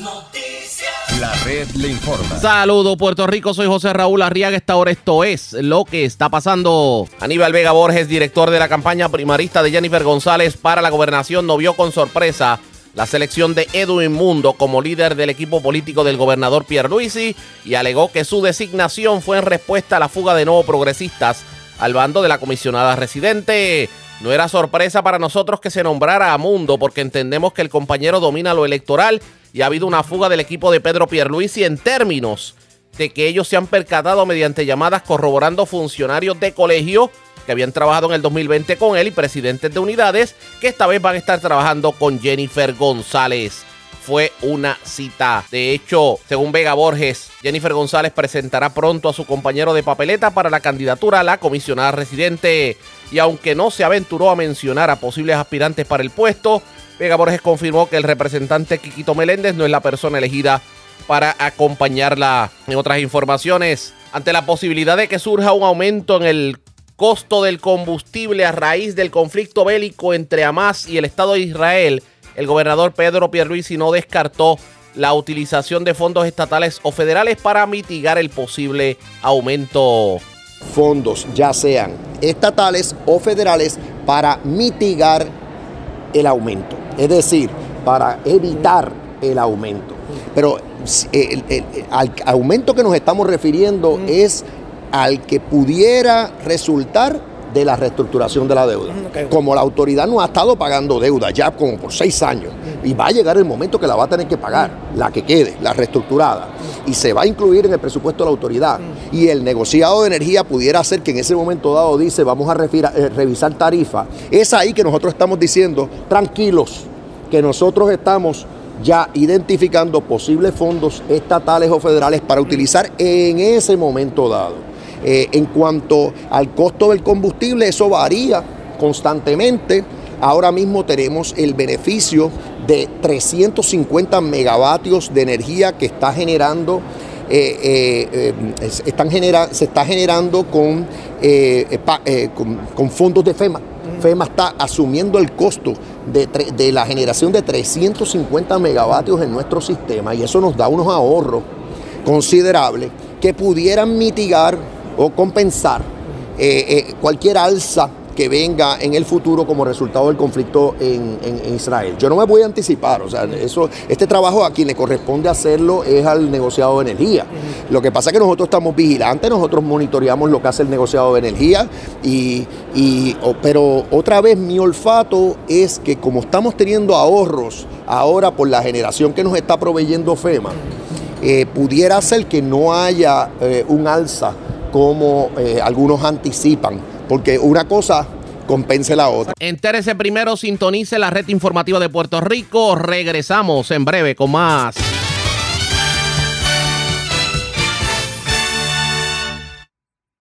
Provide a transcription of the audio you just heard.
Noticias. La red le informa. Saludos Puerto Rico, soy José Raúl Arriaga. Esta hora esto es lo que está pasando. Aníbal Vega Borges, director de la campaña primarista de Jennifer González para la gobernación, no vio con sorpresa la selección de Edwin Mundo como líder del equipo político del gobernador Pierre Luisi y alegó que su designación fue en respuesta a la fuga de nuevos progresistas al bando de la comisionada residente. No era sorpresa para nosotros que se nombrara a Mundo porque entendemos que el compañero domina lo electoral y ha habido una fuga del equipo de Pedro Pierluisi en términos de que ellos se han percatado mediante llamadas corroborando funcionarios de colegio que habían trabajado en el 2020 con él y presidentes de unidades que esta vez van a estar trabajando con Jennifer González. Fue una cita. De hecho, según Vega Borges, Jennifer González presentará pronto a su compañero de papeleta para la candidatura a la comisionada residente. Y aunque no se aventuró a mencionar a posibles aspirantes para el puesto, Vega Borges confirmó que el representante Quiquito Meléndez no es la persona elegida para acompañarla. En otras informaciones, ante la posibilidad de que surja un aumento en el costo del combustible a raíz del conflicto bélico entre Hamas y el Estado de Israel, el gobernador Pedro Pierluisi no descartó la utilización de fondos estatales o federales para mitigar el posible aumento. Fondos, ya sean estatales o federales, para mitigar el aumento, es decir, para evitar el aumento. Pero el, el, al aumento que nos estamos refiriendo es al que pudiera resultar de la reestructuración de la deuda. Como la autoridad no ha estado pagando deuda ya como por seis años y va a llegar el momento que la va a tener que pagar, la que quede, la reestructurada, y se va a incluir en el presupuesto de la autoridad. Y el negociado de energía pudiera ser que en ese momento dado dice vamos a revisar tarifa. Es ahí que nosotros estamos diciendo, tranquilos, que nosotros estamos ya identificando posibles fondos estatales o federales para utilizar en ese momento dado. Eh, en cuanto al costo del combustible, eso varía constantemente. Ahora mismo tenemos el beneficio de 350 megavatios de energía que está generando, eh, eh, están se está generando con, con, fondos de FEMA. FEMA está asumiendo el costo de, de, la generación de 350 megavatios en nuestro sistema y eso nos da unos ahorros considerables que pudieran mitigar o compensar eh, eh, cualquier alza que venga en el futuro como resultado del conflicto en, Israel. Yo no me voy a anticipar, o sea, eso, este trabajo a quien le corresponde hacerlo es al negociado de energía. Lo que pasa es que nosotros estamos vigilantes, nosotros monitoreamos lo que hace el negociado de energía, y, pero otra vez mi olfato es que como estamos teniendo ahorros ahora por la generación que nos está proveyendo FEMA, eh, pudiera ser que no haya un alza como eh, algunos anticipan, porque una cosa compense la otra. Entérese primero, sintonice la red informativa de Puerto Rico. Regresamos en breve con más.